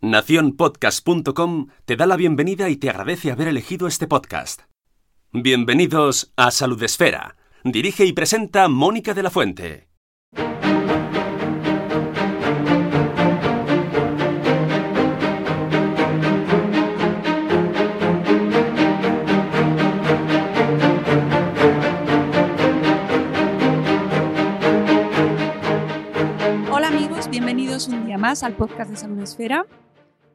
Naciónpodcast.com te da la bienvenida y te agradece haber elegido este podcast. Bienvenidos a Salud Esfera. Dirige y presenta Mónica de la Fuente. Hola amigos, bienvenidos un día más al podcast de Salud Esfera.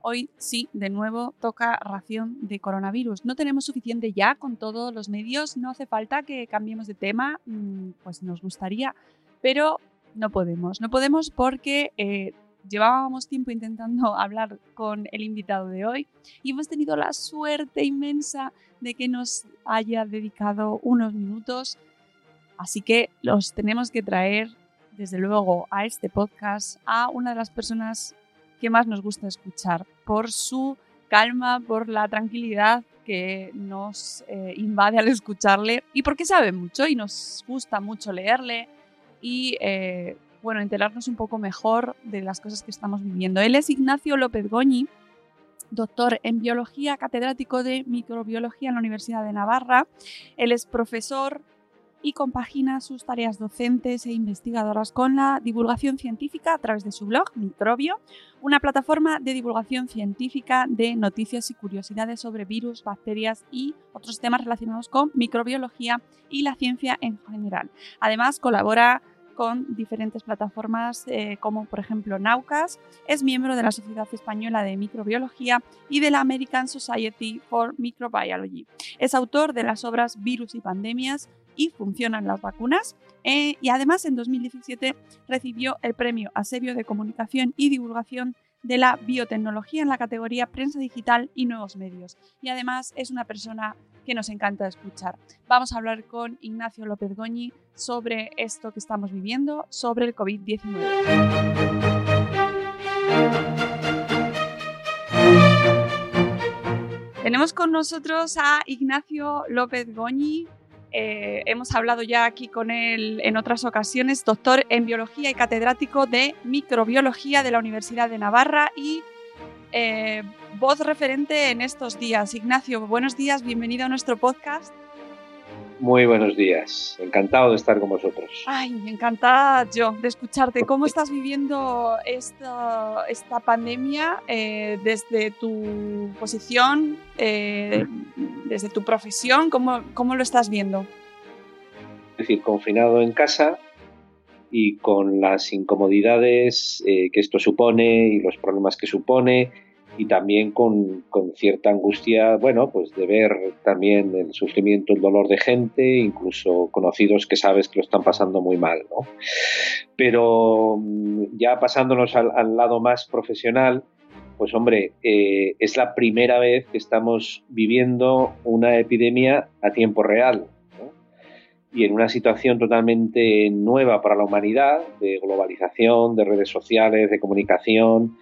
Hoy sí, de nuevo toca ración de coronavirus. No tenemos suficiente ya con todos los medios, no hace falta que cambiemos de tema, mm, pues nos gustaría, pero no podemos. No podemos porque eh, llevábamos tiempo intentando hablar con el invitado de hoy y hemos tenido la suerte inmensa de que nos haya dedicado unos minutos. Así que los tenemos que traer, desde luego, a este podcast a una de las personas que más nos gusta escuchar, por su calma, por la tranquilidad que nos eh, invade al escucharle y porque sabe mucho y nos gusta mucho leerle y eh, bueno, enterarnos un poco mejor de las cosas que estamos viviendo. Él es Ignacio López Goñi, doctor en biología, catedrático de microbiología en la Universidad de Navarra. Él es profesor y compagina sus tareas docentes e investigadoras con la divulgación científica a través de su blog Microbio, una plataforma de divulgación científica de noticias y curiosidades sobre virus, bacterias y otros temas relacionados con microbiología y la ciencia en general. Además, colabora con diferentes plataformas eh, como por ejemplo Naucas, es miembro de la Sociedad Española de Microbiología y de la American Society for Microbiology. Es autor de las obras Virus y Pandemias, y funcionan las vacunas. Eh, y además en 2017 recibió el premio Asebio de Comunicación y Divulgación de la Biotecnología en la categoría Prensa Digital y Nuevos Medios. Y además es una persona que nos encanta escuchar. Vamos a hablar con Ignacio López Goñi sobre esto que estamos viviendo, sobre el COVID-19. Tenemos con nosotros a Ignacio López Goñi, eh, hemos hablado ya aquí con él en otras ocasiones, doctor en biología y catedrático de microbiología de la Universidad de Navarra y eh, voz referente en estos días. Ignacio, buenos días, bienvenido a nuestro podcast. Muy buenos días, encantado de estar con vosotros. Ay, encantada yo de escucharte. ¿Cómo estás viviendo esta, esta pandemia eh, desde tu posición, eh, desde tu profesión? ¿Cómo, ¿Cómo lo estás viendo? Es decir, confinado en casa y con las incomodidades eh, que esto supone y los problemas que supone y también con, cierta angustia, bueno, pues de ver también el sufrimiento, el dolor de gente, incluso conocidos que sabes que lo están pasando muy mal, ¿no? Pero mm, ya pasándonos al, lado más profesional, pues hombre, eh, es la primera vez que estamos viviendo una epidemia a tiempo real. Y en una situación totalmente nueva para la humanidad, de globalización, de redes sociales, de comunicación,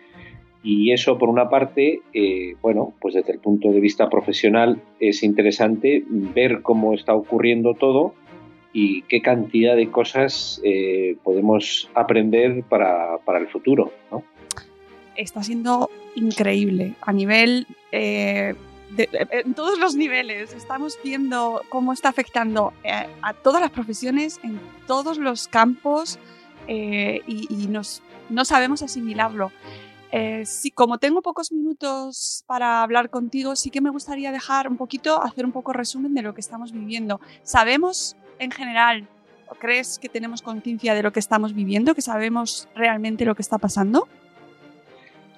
Y eso, por una parte, eh, bueno, pues desde el punto de vista profesional es interesante ver cómo está ocurriendo todo y qué cantidad de cosas eh, podemos aprender para, el futuro. Está siendo increíble a nivel, eh, en todos los niveles. Estamos viendo cómo está afectando a todas las profesiones, en todos los campos y, nos, no sabemos asimilarlo. Eh, sí, como tengo pocos minutos para hablar contigo, sí que me gustaría dejar un poquito, hacer un poco resumen de lo que estamos viviendo. ¿Sabemos en general, o crees que tenemos conciencia de lo que estamos viviendo, que sabemos realmente lo que está pasando?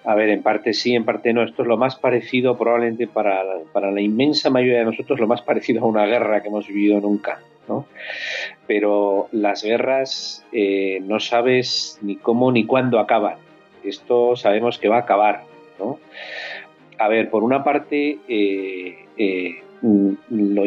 A ver, en parte sí, en parte no. Esto es lo más parecido, probablemente para, para la inmensa mayoría de nosotros, lo más parecido a una guerra que hemos vivido nunca. ¿no? Pero las guerras eh, no sabes ni cómo ni cuándo acaban esto sabemos que va a acabar. ¿no? A ver, por una parte, eh, eh, lo,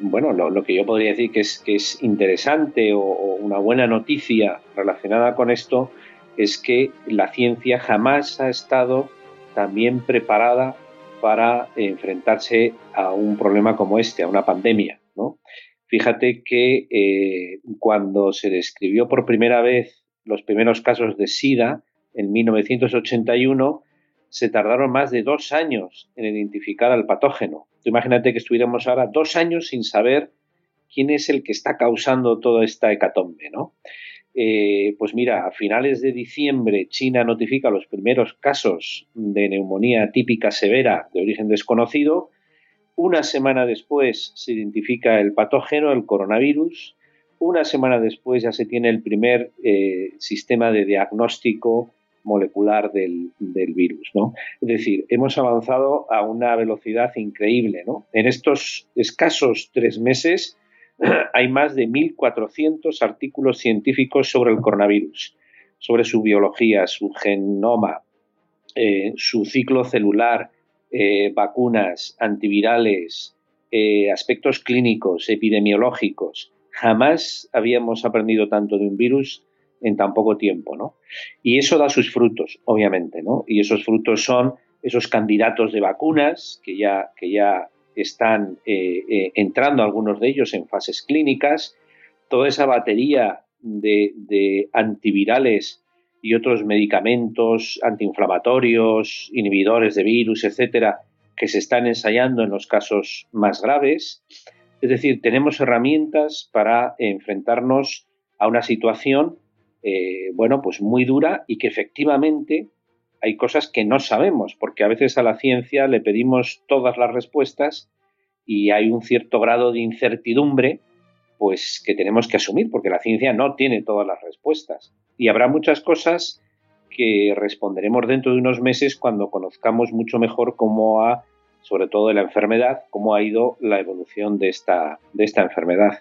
bueno, lo, que yo podría decir que es, interesante o, una buena noticia relacionada con esto es que la ciencia jamás ha estado tan bien preparada para enfrentarse a un problema como este, a una pandemia. ¿no? Fíjate que eh, cuando se describió por primera vez los primeros casos de SIDA, en 1981, se tardaron más de dos años en identificar al patógeno. imagínate que estuviéramos ahora dos años sin saber quién es el que está causando toda esta hecatombe, ¿no? Eh, pues mira, a finales de diciembre China notifica los primeros casos de neumonía típica severa de origen desconocido. Una semana después se identifica el patógeno, el coronavirus. Una semana después ya se tiene el primer eh, sistema de diagnóstico molecular del, virus. ¿no? Es decir, hemos avanzado a una velocidad increíble. En estos escasos tres meses hay más de 1.400 artículos científicos sobre el coronavirus, sobre su biología, su genoma, eh, su ciclo celular, eh, vacunas, antivirales, eh, aspectos clínicos, epidemiológicos. Jamás habíamos aprendido tanto de un virus en tan poco tiempo, ¿no? Y eso da sus frutos, obviamente, ¿no? Y esos frutos son esos candidatos de vacunas que ya, que ya están eh, eh, entrando algunos de ellos en fases clínicas, toda esa batería de, antivirales y otros medicamentos antiinflamatorios, inhibidores de virus, etcétera, que se están ensayando en los casos más graves. Es decir, tenemos herramientas para enfrentarnos a una situación eh, bueno, pues muy dura y que efectivamente hay cosas que no sabemos, porque a veces a la ciencia le pedimos todas las respuestas y hay un cierto grado de incertidumbre pues que tenemos que asumir, porque la ciencia no tiene todas las respuestas. Y habrá muchas cosas que responderemos dentro de unos meses cuando conozcamos mucho mejor cómo ha, sobre todo de la enfermedad, cómo ha ido la evolución de esta, de esta enfermedad.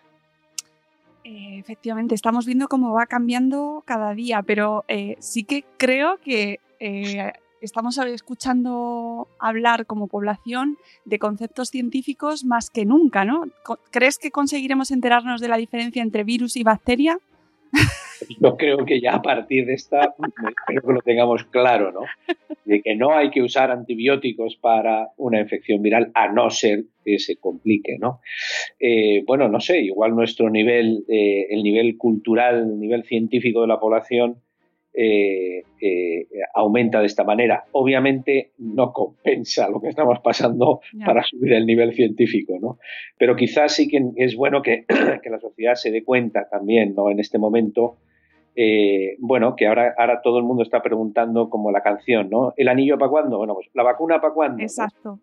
Eh, efectivamente, estamos viendo cómo va cambiando cada día, pero eh, sí que creo que eh, estamos escuchando hablar como población de conceptos científicos más que nunca, ¿no? ¿Crees que conseguiremos enterarnos de la diferencia entre virus y bacteria? Yo creo que ya a partir de esta, espero que lo tengamos claro, ¿no? De que no hay que usar antibióticos para una infección viral, a no ser que se complique, ¿no? Eh, bueno, no sé, igual nuestro nivel, eh, el nivel cultural, el nivel científico de la población eh, aumenta de esta manera. Obviamente no compensa lo que estamos pasando para subir el nivel científico, ¿no? Pero quizás sí que es bueno que, que la sociedad se dé cuenta también, ¿no? En este momento eh, bueno, que ahora, ahora todo el mundo está preguntando como la canción, ¿no? ¿El anillo para cuándo? Bueno, pues la vacuna para cuándo. Exacto.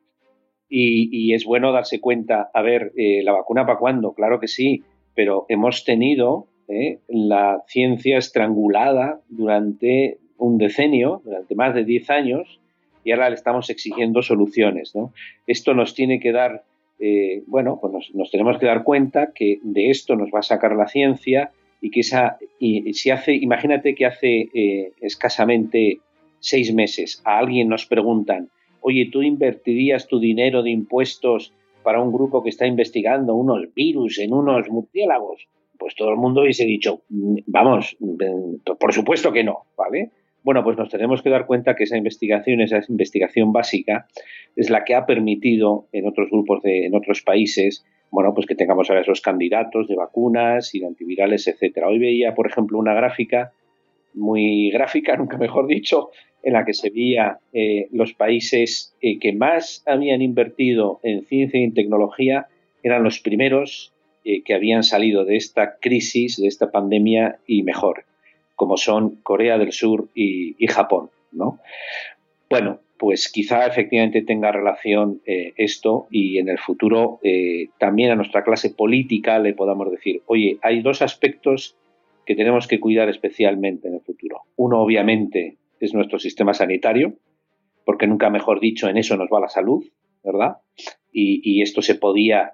Y, es bueno darse cuenta, a ver, eh, la vacuna para cuándo, claro que sí, pero hemos tenido eh, la ciencia estrangulada durante un decenio, durante más de 10 años, y ahora le estamos exigiendo soluciones. Esto nos tiene que dar, bueno, pues nos tenemos que dar cuenta que de esto nos va a sacar la ciencia, y que esa, y si hace, imagínate que hace eh, escasamente seis meses a alguien nos preguntan, oye, ¿tú invertirías tu dinero de impuestos para un grupo que está investigando unos virus en unos murciélagos? Pues todo el mundo hubiese dicho, mm, vamos, mm, por supuesto que no, ¿vale? bueno, pues nos tenemos que dar cuenta que esa investigación, esa investigación básica, es la que ha permitido en otros grupos, de, en otros países, bueno, pues que tengamos ahora esos candidatos de vacunas y de antivirales, etcétera. Hoy veía, por ejemplo, una gráfica muy gráfica, nunca mejor dicho, en la que se veía eh, los países eh, que más habían invertido en ciencia y tecnología eran los primeros eh, que habían salido de esta crisis, de esta pandemia y mejor, como son Corea del Sur y, Japón, ¿no? Bueno, pues quizá efectivamente tenga relación esto y en el futuro también a nuestra clase política le podamos decir, oye, hay dos aspectos que tenemos que cuidar especialmente en el futuro. Uno, obviamente, es nuestro sistema sanitario, porque nunca mejor dicho, en eso nos va la salud, ¿verdad? Y, esto se podía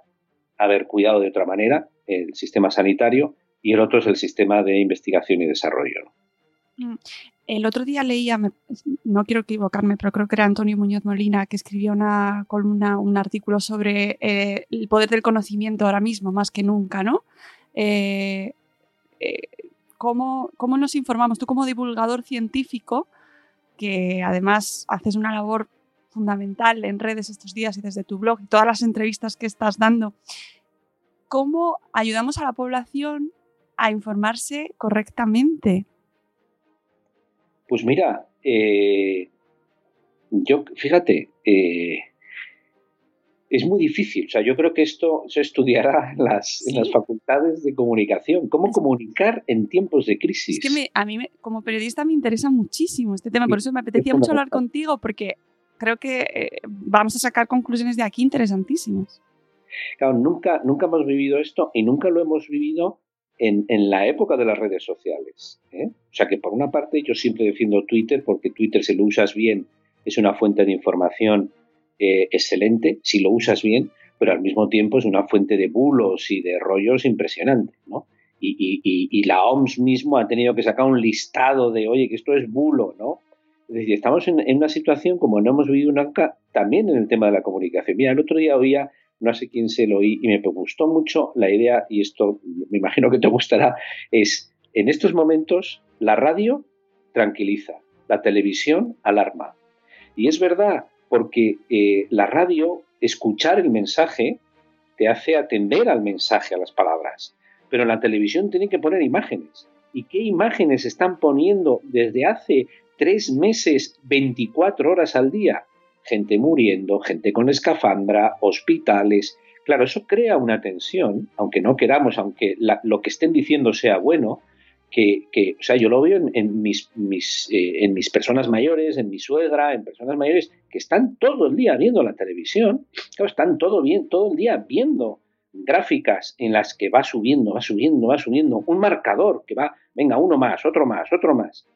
haber cuidado de otra manera, el sistema sanitario, y el otro es el sistema de investigación y desarrollo. Mm. El otro día leía, no quiero equivocarme, pero creo que era Antonio Muñoz Molina, que escribió una columna, un artículo sobre eh, el poder del conocimiento ahora mismo, más que nunca, ¿no? Eh, eh, ¿cómo, ¿Cómo nos informamos? Tú como divulgador científico, que además haces una labor fundamental en redes estos días y desde tu blog y todas las entrevistas que estás dando, ¿cómo ayudamos a la población a informarse correctamente? Pues mira, eh, yo, fíjate, eh, es muy difícil. O sea, yo creo que esto se estudiará en las, facultades de comunicación. ¿Cómo comunicar en tiempos de crisis? Es que a mí, como periodista, me interesa muchísimo este tema. Por eso me apetecía mucho hablar contigo, porque creo que eh, vamos a sacar conclusiones de aquí interesantísimas. Claro, nunca, nunca hemos vivido esto y nunca lo hemos vivido en, la época de las redes sociales. ¿eh? O sea que por una parte yo siempre defiendo Twitter porque Twitter si lo usas bien es una fuente de información eh, excelente si lo usas bien, pero al mismo tiempo es una fuente de bulos y de rollos impresionante, ¿no? Y, la OMS mismo ha tenido que sacar un listado de, oye, que esto es bulo, ¿no? Decir, estamos en, una situación como no hemos vivido nunca, también en el tema de la comunicación. Mira, el otro día oía, no sé quién se lo oí, y me gustó mucho la idea, y esto me imagino que te gustará, es, en estos momentos, la radio tranquiliza, la televisión alarma. Y es verdad porque eh, la radio, escuchar el mensaje, te hace atender al mensaje, a las palabras. Pero la televisión tienen que poner imágenes. ¿Y qué imágenes están poniendo desde hace tres meses, 24 horas al día? Gente muriendo, gente con escafandra, hospitales. Claro, eso crea una tensión, aunque no queramos, aunque lo que estén diciendo sea bueno, que, o sea, yo lo veo en, mis, mis eh, en mis personas mayores, en mi suegra, en personas mayores que están todo el día viendo la televisión, están todo, todo el día viendo gráficas en las que va subiendo, va subiendo, va subiendo, un marcador que va, venga, uno más, otro más, otro más.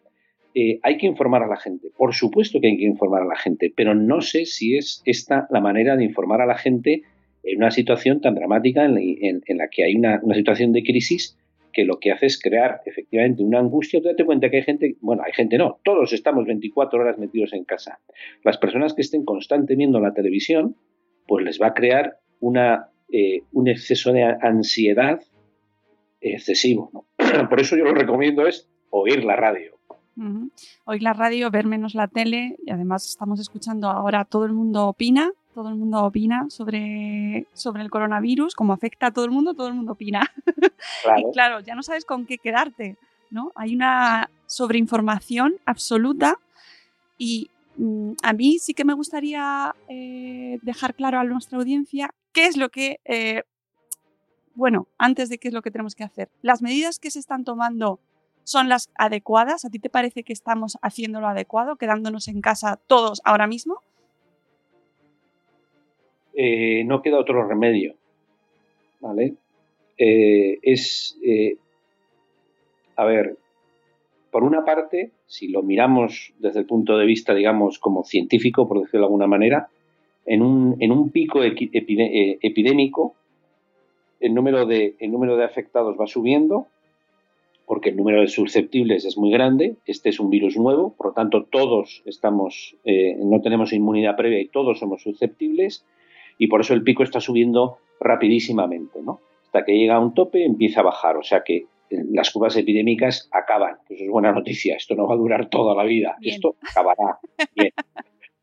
Eh, hay que informar a la gente, por supuesto que hay que informar a la gente, pero no sé si es esta la manera de informar a la gente en una situación tan dramática en, la que hay una, situación de crisis que lo que hace es crear efectivamente una angustia. Date cuenta que hay gente, bueno, hay gente no, todos estamos 24 horas metidos en casa. Las personas que estén constantemente viendo la televisión, pues les va a crear una, eh, un exceso de ansiedad excesivo. Por eso yo lo recomiendo es oír la radio. Oír la radio, ver menos la tele y además estamos escuchando ahora todo el mundo opina todo el mundo opina sobre, sobre el coronavirus, como afecta a todo el mundo, todo el mundo opina. Claro. y claro, ya no sabes con qué quedarte, ¿no? Hay una sobreinformación absoluta y mm, a mí sí que me gustaría eh, dejar claro a nuestra audiencia qué es lo que, eh, bueno, antes de qué es lo que tenemos que hacer. Las medidas que se están tomando son las adecuadas. ¿A ti te parece que estamos haciendo lo adecuado, quedándonos en casa todos ahora mismo? Eh, no queda otro remedio. ¿Vale? Eh, es, eh, a ver, por una parte, si lo miramos desde el punto de vista, digamos, como científico, por decirlo de alguna manera, en un, en un pico epidémico, el número, de, el número de afectados va subiendo, porque el número de susceptibles es muy grande. Este es un virus nuevo, por lo tanto, todos estamos, no tenemos inmunidad previa y todos somos susceptibles y por eso el pico está subiendo rapidísimamente, ¿no? Hasta que llega a un tope empieza a bajar, o sea que las curvas epidémicas acaban. Eso es buena noticia. Esto no va a durar toda la vida. Esto acabará. Bien.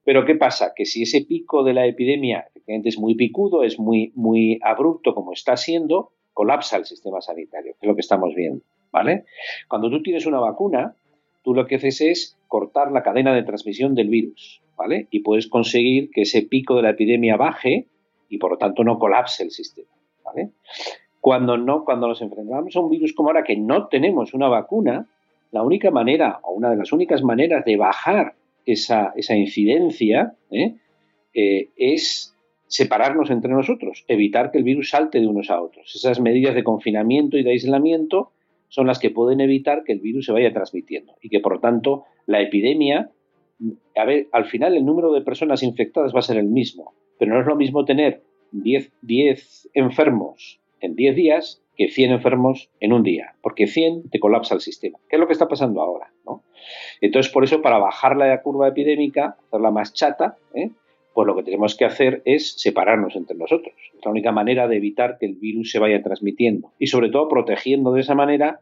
Pero ¿qué pasa? Que si ese pico de la epidemia efectivamente es muy picudo, es muy, muy abrupto como está siendo, colapsa el sistema sanitario, que es lo que estamos viendo. ¿Vale? Cuando tú tienes una vacuna, tú lo que haces es cortar la cadena de transmisión del virus, ¿vale? Y puedes conseguir que ese pico de la epidemia baje y por lo tanto no colapse el sistema, ¿vale? Cuando no, cuando nos enfrentamos a un virus como ahora que no tenemos una vacuna, la única manera o una de las únicas maneras de bajar esa, incidencia ¿eh? Eh, es separarnos entre nosotros, evitar que el virus salte de unos a otros. Esas medidas de confinamiento y de aislamiento son las que pueden evitar que el virus se vaya transmitiendo y que por lo tanto la epidemia, a ver, al final el número de personas infectadas va a ser el mismo, pero no es lo mismo tener 10, 10 enfermos en 10 días que 100 enfermos en un día, porque 100 te colapsa el sistema, ¿Qué es lo que está pasando ahora. ¿no? Entonces, por eso, para bajar la curva epidémica, hacerla más chata, ¿eh? Pues lo que tenemos que hacer es separarnos entre nosotros. Es la única manera de evitar que el virus se vaya transmitiendo y, sobre todo, protegiendo de esa manera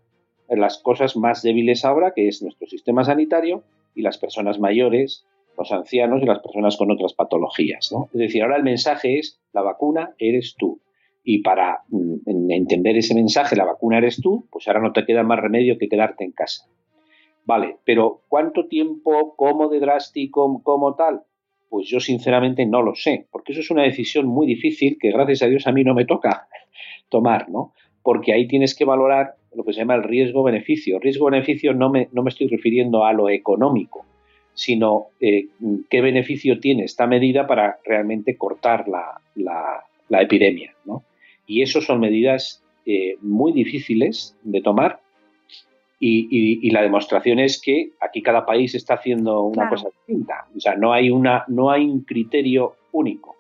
las cosas más débiles ahora, que es nuestro sistema sanitario y las personas mayores, los ancianos y las personas con otras patologías. ¿no? Es decir, ahora el mensaje es, la vacuna eres tú. Y para mm, entender ese mensaje, la vacuna eres tú, pues ahora no te queda más remedio que quedarte en casa. Vale, pero ¿cuánto tiempo, cómo de drástico, cómo tal? Pues yo sinceramente no lo sé, porque eso es una decisión muy difícil que gracias a Dios a mí no me toca tomar, ¿no? Porque ahí tienes que valorar lo que se llama el riesgo-beneficio. Riesgo-beneficio no me, no me estoy refiriendo a lo económico, sino eh, qué beneficio tiene esta medida para realmente cortar la, la epidemia, ¿no? Y eso son medidas eh, muy difíciles de tomar y, la demostración es que aquí cada país está haciendo una cosa distinta. O sea, no hay, una, no hay un criterio único.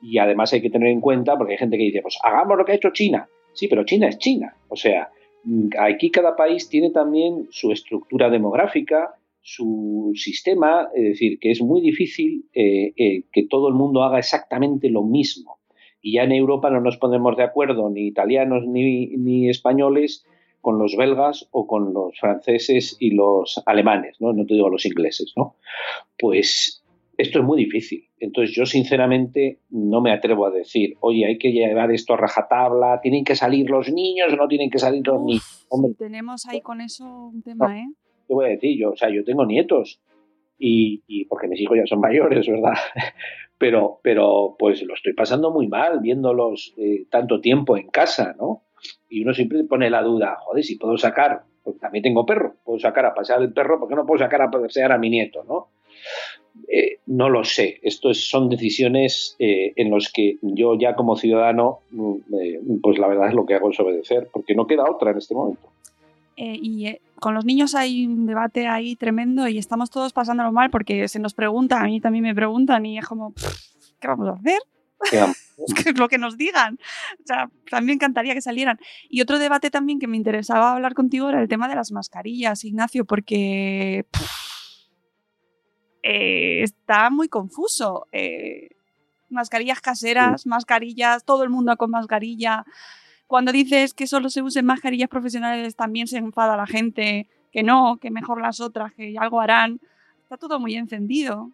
Y además hay que tener en cuenta, porque hay gente que dice, pues hagamos lo que ha hecho China. Sí, pero China es China. O sea, mm, aquí cada país tiene también su estructura demográfica, su sistema, es decir, que es muy difícil eh, eh, que todo el mundo haga exactamente lo mismo y ya en Europa no nos ponemos de acuerdo ni italianos ni, españoles con los belgas o con los franceses y los alemanes, ¿no? No te digo los ingleses, ¿no? Pues esto es muy difícil. Entonces yo sinceramente no me atrevo a decir, oye, hay que llevar esto a rajatabla, tienen que salir los niños o no tienen que salir los niños. tenemos ahí con eso un tema, ¿eh? Te voy a decir, yo, o sea, yo tengo nietos y, y porque mis hijos ya son mayores, ¿verdad? pero, pero pues lo estoy pasando muy mal viéndolos eh, tanto tiempo en casa, ¿no? Y uno siempre pone la duda, joder, si puedo sacar, porque también tengo perro, puedo sacar a pasear el perro, ¿por qué no puedo sacar a pasear a mi nieto, no? Eh, no lo sé, esto son decisiones eh, en las que yo ya como ciudadano, mm, pues la verdad es lo que hago es obedecer, porque no queda otra en este momento. y con los niños hay un debate ahí tremendo y estamos todos pasándolo mal porque se nos pregunta, a mí también me preguntan y es como, ¿qué vamos a hacer? ¿Qué es lo que nos digan. O sea, también encantaría que salieran. Y otro debate también que me interesaba hablar contigo era el tema de las mascarillas, Ignacio, porque eh, está muy confuso. Eh, mascarillas caseras, mascarillas, todo el mundo con mascarilla cuando dices que solo se usen mascarillas profesionales también se enfada la gente, que no, que mejor las otras, que algo harán. Está todo muy encendido.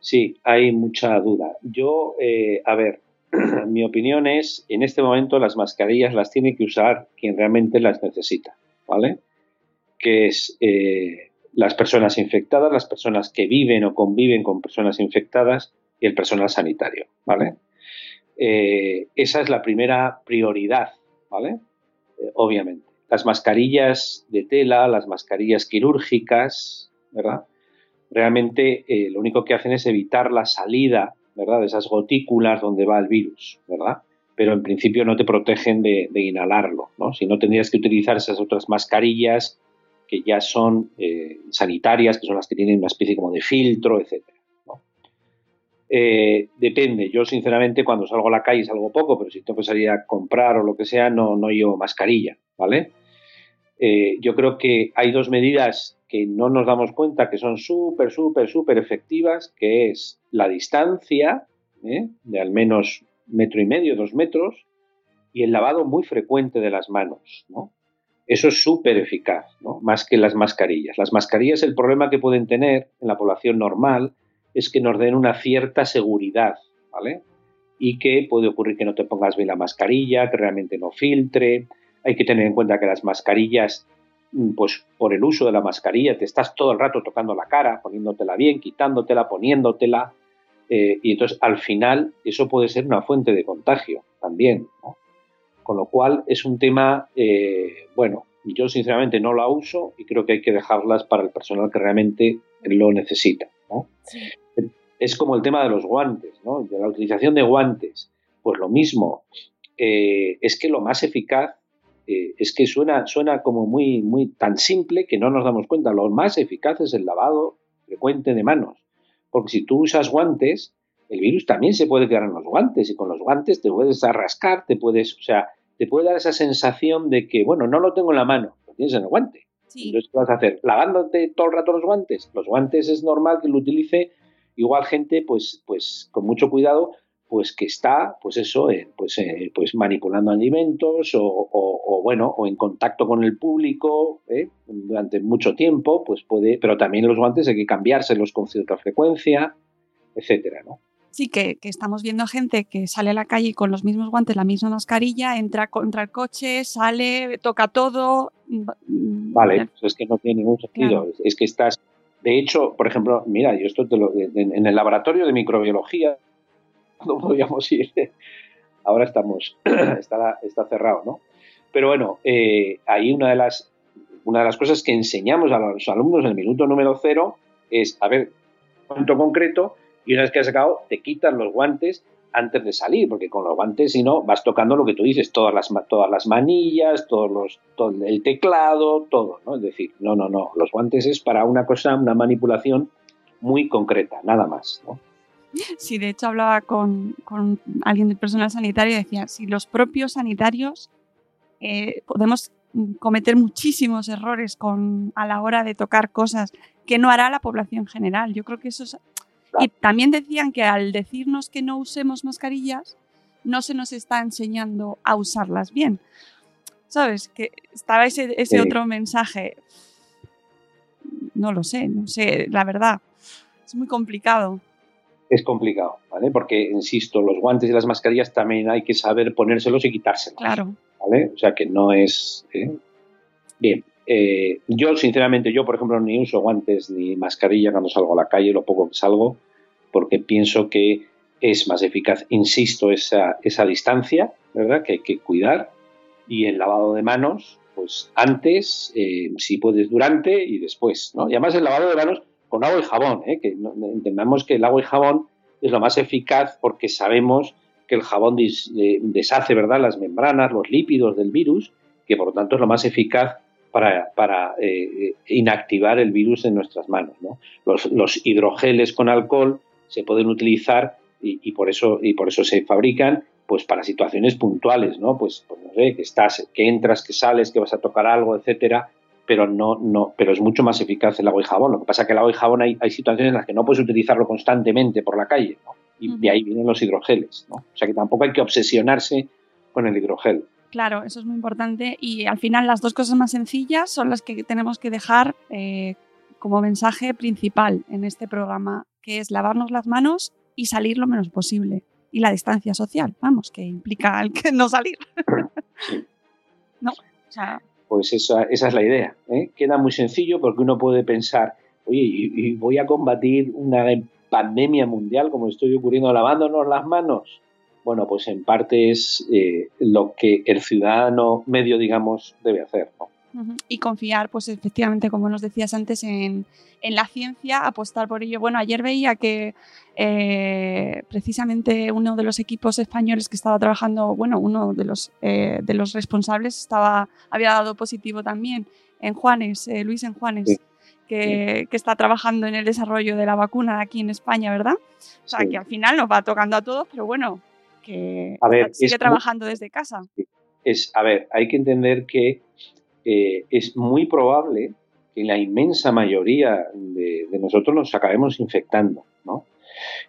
Sí, hay mucha duda. Yo, eh, a ver, mi opinión es, en este momento las mascarillas las tiene que usar quien realmente las necesita, ¿vale? Que es eh, las personas infectadas, las personas que viven o conviven con personas infectadas y el personal sanitario, ¿vale? Eh, esa es la primera prioridad, ¿vale? Obviamente. Las mascarillas de tela, las mascarillas quirúrgicas, ¿verdad? Realmente eh, lo único que hacen es evitar la salida, ¿verdad? De esas gotículas donde va el virus, ¿verdad? Pero en principio no te protegen de, inhalarlo, ¿no? Si no tendrías que utilizar esas otras mascarillas que ya son sanitarias, que son las que tienen una especie como de filtro, etcétera. Eh, depende, yo sinceramente cuando salgo a la calle salgo poco, pero si tengo que salir a comprar o lo que sea, no, no llevo mascarilla, ¿vale? Eh, yo creo que hay dos medidas que no nos damos cuenta que son súper, súper, súper efectivas, que es la distancia, ¿eh? de al menos metro y medio, dos metros, y el lavado muy frecuente de las manos, ¿no? Eso es súper eficaz, ¿no? más que las mascarillas. Las mascarillas, el problema que pueden tener en la población normal es que nos den una cierta seguridad, ¿vale? Y que puede ocurrir que no te pongas bien la mascarilla, que realmente no filtre. Hay que tener en cuenta que las mascarillas, pues por el uso de la mascarilla, te estás todo el rato tocando la cara, poniéndotela bien, quitándotela, poniéndotela. Eh, y entonces al final eso puede ser una fuente de contagio también, ¿no? Con lo cual es un tema, eh, bueno, yo sinceramente no la uso y creo que hay que dejarlas para el personal que realmente lo necesita. Es como el tema de los guantes, ¿no? de la utilización de guantes. Pues lo mismo, eh, es que lo más eficaz eh, es que suena, suena como muy, muy tan simple que no nos damos cuenta. Lo más eficaz es el lavado frecuente de manos. Porque si tú usas guantes, el virus también se puede quedar en los guantes y con los guantes te puedes arrascar, te puedes, o sea, te puede dar esa sensación de que, bueno, no lo tengo en la mano, lo tienes en el guante. Entonces, ¿qué vas a hacer? ¿Lavándote todo el rato los guantes? Los guantes es normal que lo utilice igual gente, pues, pues con mucho cuidado, pues que está, pues eso, pues, eh, pues manipulando alimentos o, bueno, o en contacto con el público ¿eh? durante mucho tiempo, pues puede, pero también los guantes hay que cambiárselos con cierta frecuencia, etcétera, ¿no? Sí, que, estamos viendo gente que sale a la calle con los mismos guantes, la misma mascarilla, entra contra el coche, sale, toca todo. Mm, vale, pues es que no tiene ningún sentido. Es que estás. De hecho, por ejemplo, mira, yo esto te lo, en, el laboratorio de microbiología no podíamos ir. Ahora estamos, está, está cerrado, ¿no? Pero bueno, eh, ahí una de las una de las cosas que enseñamos a los alumnos en el minuto número cero es, a ver, punto concreto, y una vez que has sacado, te quitas los guantes antes de salir, porque con los guantes, si no, vas tocando lo que tú dices, todas las, todas las manillas, todos los, todo el teclado, todo, ¿no? Es decir, no, no, no, los guantes es para una cosa, una manipulación muy concreta, nada más, ¿no? Sí, de hecho hablaba con, con alguien del personal sanitario y decía, si los propios sanitarios eh, podemos cometer muchísimos errores con, a la hora de tocar cosas que no hará la población general. Yo creo que eso es y también decían que al decirnos que no usemos mascarillas, no se nos está enseñando a usarlas bien. ¿Sabes? Que estaba ese, ese otro mensaje. No lo sé, no sé, la verdad. Es muy complicado. Es complicado, ¿vale? Porque, insisto, los guantes y las mascarillas también hay que saber ponérselos y quitárselos. Claro. ¿Vale? O sea que no es. ¿eh? Bien. Eh, yo, sinceramente, yo, por ejemplo, ni uso guantes ni mascarilla cuando salgo a la calle, lo poco que salgo, porque pienso que es más eficaz, insisto, esa, esa distancia, ¿verdad? Que hay que cuidar. Y el lavado de manos, pues antes, eh, si puedes durante y después, ¿no? Y además el lavado de manos con agua y jabón, ¿eh? que entendamos que el agua y jabón es lo más eficaz porque sabemos que el jabón deshace, ¿verdad?, las membranas, los lípidos del virus, que por lo tanto es lo más eficaz para, eh, inactivar el virus en nuestras manos. Los, hidrogeles con alcohol se pueden utilizar y, por eso, y por eso se fabrican pues para situaciones puntuales, ¿no? Pues, pues, no sé, que estás, que entras, que sales, que vas a tocar algo, etcétera, pero no, no, pero es mucho más eficaz el agua y jabón. Lo que pasa es que el agua y jabón hay, hay situaciones en las que no puedes utilizarlo constantemente por la calle, Y de ahí vienen los hidrogeles, ¿no? O sea que tampoco hay que obsesionarse con el hidrogel. Claro, eso es muy importante y al final las dos cosas más sencillas son las que tenemos que dejar eh, como mensaje principal en este programa, que es lavarnos las manos y salir lo menos posible. Y la distancia social, vamos, que implica el que no salir. no, Pues esa, esa, es la idea. ¿eh? Queda muy sencillo porque uno puede pensar, oye, y, voy a combatir una pandemia mundial como estoy ocurriendo lavándonos las manos bueno, pues en parte es eh, lo que el ciudadano medio, digamos, debe hacer. ¿no? Y confiar, pues efectivamente, como nos decías antes, en, la ciencia, apostar por ello. Bueno, ayer veía que eh, precisamente uno de los equipos españoles que estaba trabajando, bueno, uno de los, eh, de los responsables estaba, había dado positivo también en Juanes, Luis en Juanes. Que, está trabajando en el desarrollo de la vacuna aquí en España, ¿verdad? O sea, que al final nos va tocando a todos, pero bueno, que sigue trabajando desde casa. Es, a ver, hay que entender que eh, es muy probable que la inmensa mayoría de, nosotros nos acabemos infectando, ¿no?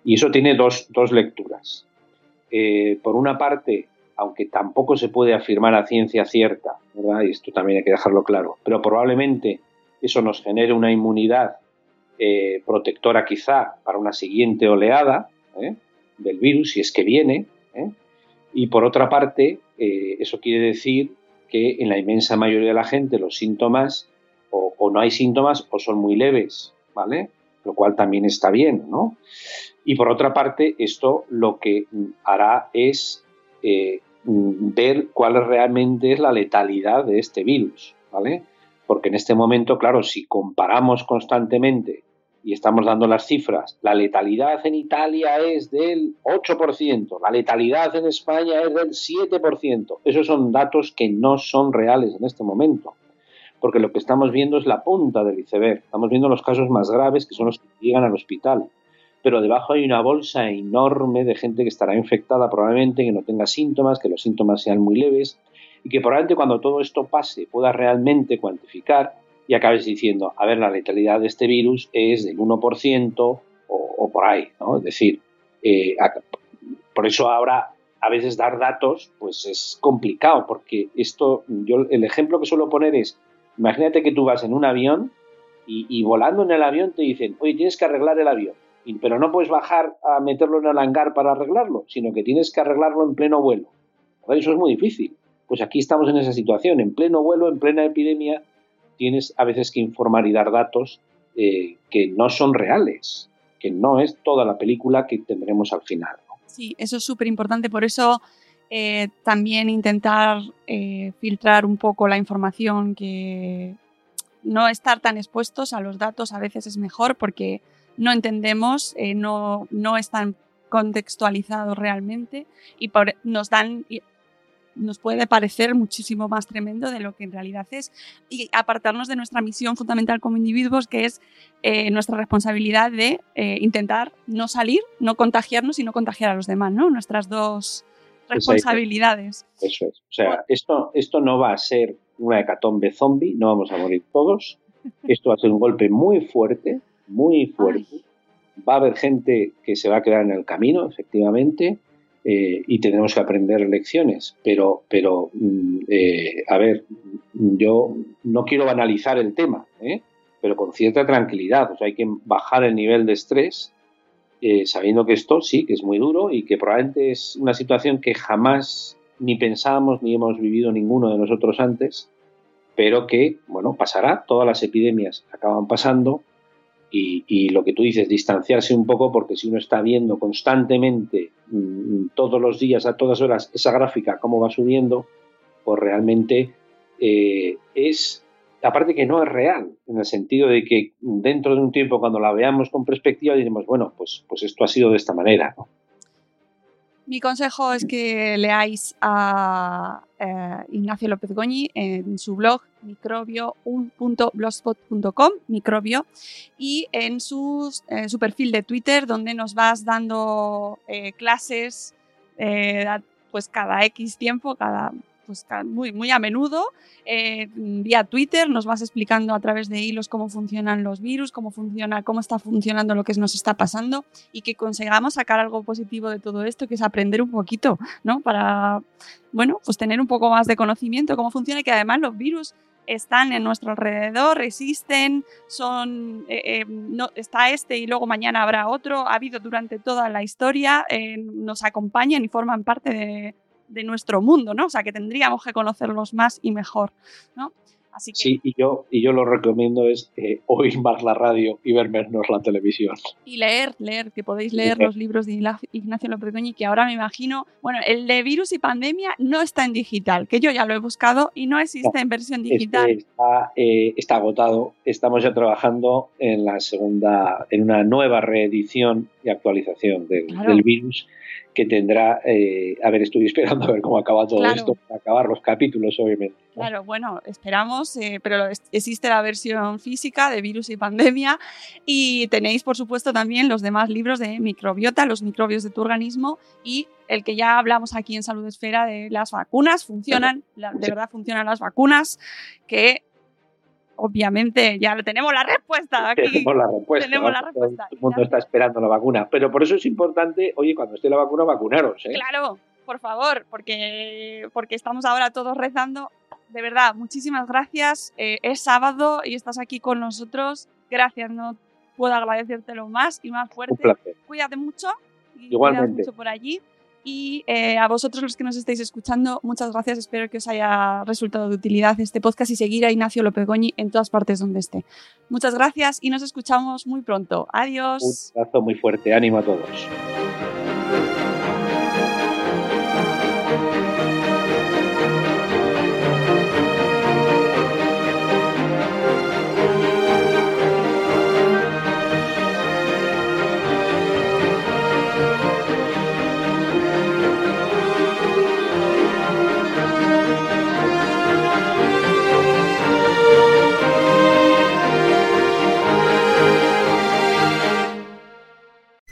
Y eso tiene dos, lecturas. Eh, por una parte, aunque tampoco se puede afirmar a ciencia cierta, ¿verdad? Y esto también hay que dejarlo claro, pero probablemente eso nos genere una inmunidad eh, protectora quizá para una siguiente oleada del virus, si es que viene. Y por otra parte, eso quiere decir que en la inmensa mayoría de la gente los síntomas o, no hay síntomas o son muy leves, ¿vale? Lo cual también está bien, ¿no? Y por otra parte, esto lo que hará es ver cuál realmente es la letalidad de este virus, ¿vale? Porque en este momento, claro, si comparamos constantemente y estamos dando las cifras, la letalidad en Italia es del 8%, la letalidad en España es del 7%. Esos son datos que no son reales en este momento, porque lo que estamos viendo es la punta del iceberg. Estamos viendo los casos más graves, que son los que llegan al hospital. Pero debajo hay una bolsa enorme de gente que estará infectada probablemente, que no tenga síntomas, que los síntomas sean muy leves y que probablemente cuando todo esto pase pueda realmente cuantificar y acabes diciendo, a ver, la letalidad de este virus es del 1% o, o por ahí, ¿no? Es decir, eh, por eso ahora a veces dar datos pues es complicado porque esto, yo el ejemplo que suelo poner es, imagínate que tú vas en un avión y, volando en el avión te dicen, oye, tienes que arreglar el avión, pero no puedes bajar a meterlo en el hangar para arreglarlo, sino que tienes que arreglarlo en pleno vuelo. Eso es muy difícil. Pues aquí estamos en esa situación, en pleno vuelo, en plena epidemia, tienes a veces que informar y dar datos eh, que no son reales, que no es toda la película que tendremos al final. Sí, eso es súper importante, por eso eh, también intentar eh, filtrar un poco la información, que no estar tan expuestos a los datos a veces es mejor porque no entendemos, no, no están contextualizados realmente y nos dan nos puede parecer muchísimo más tremendo de lo que en realidad es y apartarnos de nuestra misión fundamental como individuos, que es eh, nuestra responsabilidad de eh, intentar no salir, no contagiarnos y no contagiar a los demás, ¿no? Nuestras dos responsabilidades. Eso es. O sea, esto, esto no va a ser una hecatombe zombie, no vamos a morir todos. Esto va a ser un golpe muy fuerte, muy fuerte. Va a haber gente que se va a quedar en el camino, efectivamente. Eh, y tenemos que aprender lecciones. Pero, pero mm, eh, a ver, yo no quiero banalizar el tema, ¿eh? pero con cierta tranquilidad. O sea, hay que bajar el nivel de estrés sabiendo que esto sí, que es muy duro y que probablemente es una situación que jamás ni pensábamos ni hemos vivido ninguno de nosotros antes, pero que, bueno, pasará. Todas las epidemias acaban pasando y, lo que tú dices, distanciarse un poco, porque si uno está viendo constantemente, mm, todos los días, a todas horas, esa gráfica, cómo va subiendo, pues realmente eh, es, aparte que no es real, en el sentido de que dentro de un tiempo, cuando la veamos con perspectiva, diremos, bueno, pues, pues esto ha sido de esta manera. Mi consejo es que leáis a eh, Ignacio López Goñi en su blog microbio1.blogspot.com, microbio, y en su, su, perfil de Twitter, donde nos vas dando eh, clases eh, pues cada X tiempo, cada pues, muy, muy a menudo. Eh, vía Twitter nos vas explicando a través de hilos cómo funcionan los virus, cómo funciona, cómo está funcionando lo que nos está pasando y que consigamos sacar algo positivo de todo esto, que es aprender un poquito, ¿no? Para, bueno, pues tener un poco más de conocimiento cómo funciona y que además los virus están en nuestro alrededor, existen, son, eh, eh, no, está este y luego mañana habrá otro, ha habido durante toda la historia, nos acompañan y forman parte de, de nuestro mundo, ¿no? O sea, que tendríamos que conocerlos más y mejor, ¿no? Así que... Sí, y yo, y yo lo recomiendo es eh, oír más la radio y ver menos la televisión. Y leer, leer, que podéis leer los libros de Ignacio López Goñi, que ahora me imagino, bueno, el de virus y pandemia no está en digital, que yo ya lo he buscado y no existe en versión digital. está, eh, está, agotado, estamos ya trabajando en la segunda, en una nueva reedición y actualización del, del virus que tendrá, eh, a ver, estoy esperando a ver cómo acaba todo esto, para acabar los capítulos, obviamente. Claro, bueno, esperamos, eh, pero existe la versión física de virus y pandemia y tenéis, por supuesto, también los demás libros de microbiota, los microbios de tu organismo y el que ya hablamos aquí en Salud Esfera de las vacunas, funcionan, de verdad funcionan las vacunas, que obviamente ya tenemos la respuesta aquí. Tenemos la respuesta. Tenemos la respuesta. Todo el mundo está esperando la vacuna. Pero por eso es importante, oye, cuando esté la vacuna, vacunaros. ¿eh? Claro. por favor, porque, porque estamos ahora todos rezando. De verdad, muchísimas gracias. Eh, es sábado y estás aquí con nosotros. Gracias, no puedo agradecértelo más y más fuerte. Un placer. Cuídate mucho. Y Igualmente. mucho por allí. Y eh, a vosotros los que nos estáis escuchando, muchas gracias. Espero que os haya resultado de utilidad este podcast y seguir a Ignacio Lopegoñi en todas partes donde esté. Muchas gracias y nos escuchamos muy pronto. Un Adiós. abrazo muy fuerte. Ánimo a todos.